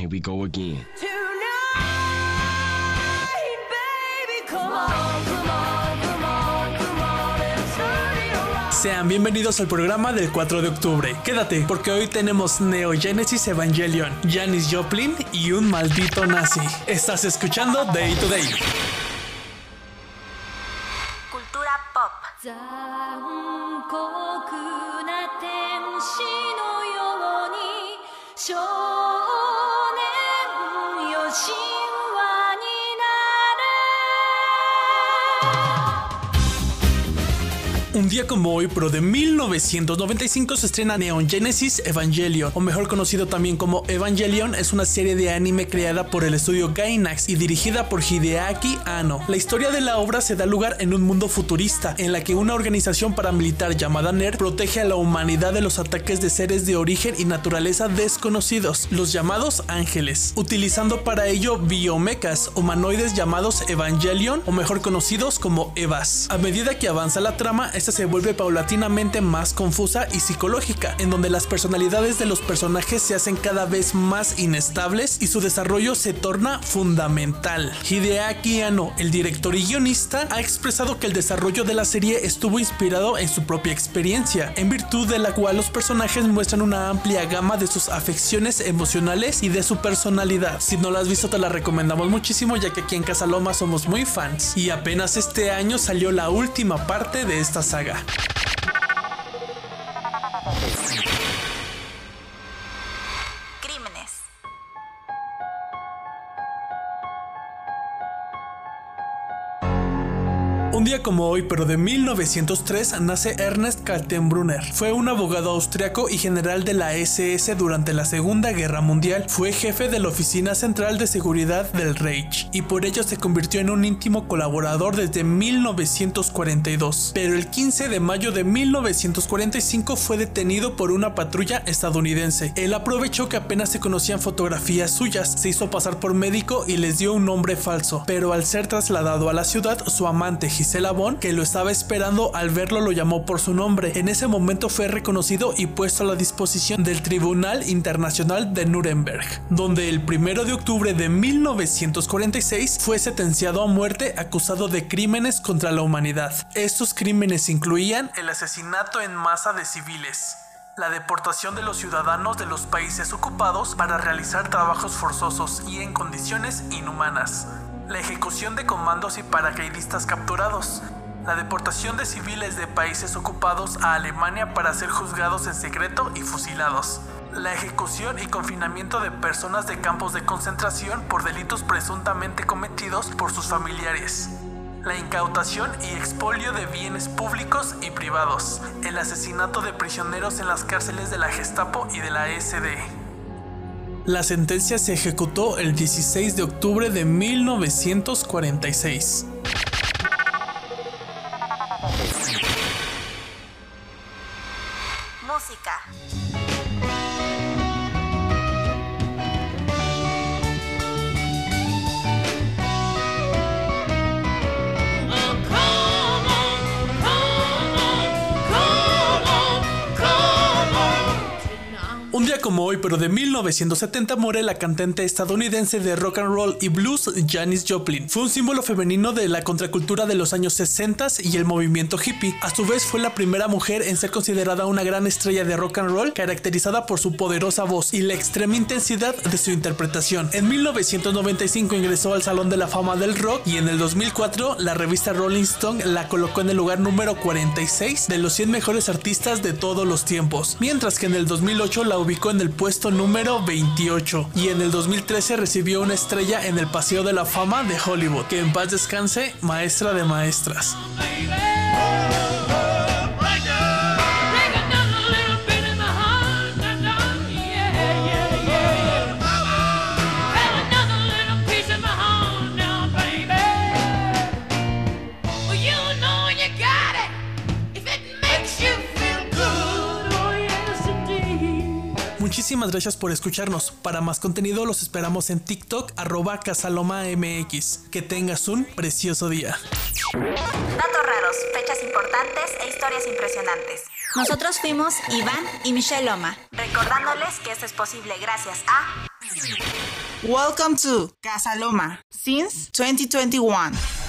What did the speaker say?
Here we go again. Sean bienvenidos al programa del 4 de octubre. Quédate, porque hoy tenemos Neo Genesis Evangelion, Janis Joplin y un maldito nazi. Estás escuchando Day to Day. Cultura pop. 心。Un día como hoy, pero de 1995 se estrena Neon Genesis Evangelion, o mejor conocido también como Evangelion, es una serie de anime creada por el estudio Gainax y dirigida por Hideaki Anno. La historia de la obra se da lugar en un mundo futurista, en la que una organización paramilitar llamada NERD protege a la humanidad de los ataques de seres de origen y naturaleza desconocidos, los llamados ángeles, utilizando para ello biomecas, humanoides llamados Evangelion, o mejor conocidos como Evas. A medida que avanza la trama, esta se vuelve paulatinamente más confusa y psicológica, en donde las personalidades de los personajes se hacen cada vez más inestables y su desarrollo se torna fundamental. Hideaki Anno, el director y guionista, ha expresado que el desarrollo de la serie estuvo inspirado en su propia experiencia, en virtud de la cual los personajes muestran una amplia gama de sus afecciones emocionales y de su personalidad. Si no la has visto te la recomendamos muchísimo ya que aquí en Casaloma somos muy fans y apenas este año salió la última parte de esta saga. Crímenes. Un día como hoy, pero de 1903, nace Ernest Kaltenbrunner. Fue un abogado austriaco y general de la SS durante la Segunda Guerra Mundial. Fue jefe de la Oficina Central de Seguridad del Reich y por ello se convirtió en un íntimo colaborador desde 1942. Pero el 15 de mayo de 1945 fue detenido por una patrulla estadounidense. Él aprovechó que apenas se conocían fotografías suyas, se hizo pasar por médico y les dio un nombre falso. Pero al ser trasladado a la ciudad, su amante Bon, que lo estaba esperando al verlo, lo llamó por su nombre. En ese momento fue reconocido y puesto a la disposición del Tribunal Internacional de Nuremberg, donde el 1 de octubre de 1946 fue sentenciado a muerte acusado de crímenes contra la humanidad. Estos crímenes incluían el asesinato en masa de civiles, la deportación de los ciudadanos de los países ocupados para realizar trabajos forzosos y en condiciones inhumanas, la ejecución de comandos y paracaidistas capturados, la deportación de civiles de países ocupados a Alemania para ser juzgados en secreto y fusilados, la ejecución y confinamiento de personas de campos de concentración por delitos presuntamente cometidos por sus familiares, la incautación y expolio de bienes públicos y privados, el asesinato de prisioneros en las cárceles de la Gestapo y de la SD. La sentencia se ejecutó el 16 de octubre de 1946. Música. Un día como hoy, pero de 1970, muere la cantante estadounidense de rock and roll y blues Janis Joplin. Fue un símbolo femenino de la contracultura de los años 60 y el movimiento hippie. A su vez, fue la primera mujer en ser considerada una gran estrella de rock and roll, caracterizada por su poderosa voz y la extrema intensidad de su interpretación. En 1995 ingresó al Salón de la Fama del Rock y en el 2004 la revista Rolling Stone la colocó en el lugar número 46 de los 100 mejores artistas de todos los tiempos, mientras que en el 2008 la ubicó en el puesto número 28 y en el 2013 recibió una estrella en el Paseo de la Fama de Hollywood. Que en paz descanse, maestra de maestras. Muchísimas gracias por escucharnos. Para más contenido los esperamos en TikTok arroba casalomamx. Que tengas un precioso día. Datos raros, fechas importantes e historias impresionantes. Nosotros fuimos Iván y Michelle Loma. Recordándoles que esto es posible gracias a Welcome to Casa Loma since 2021.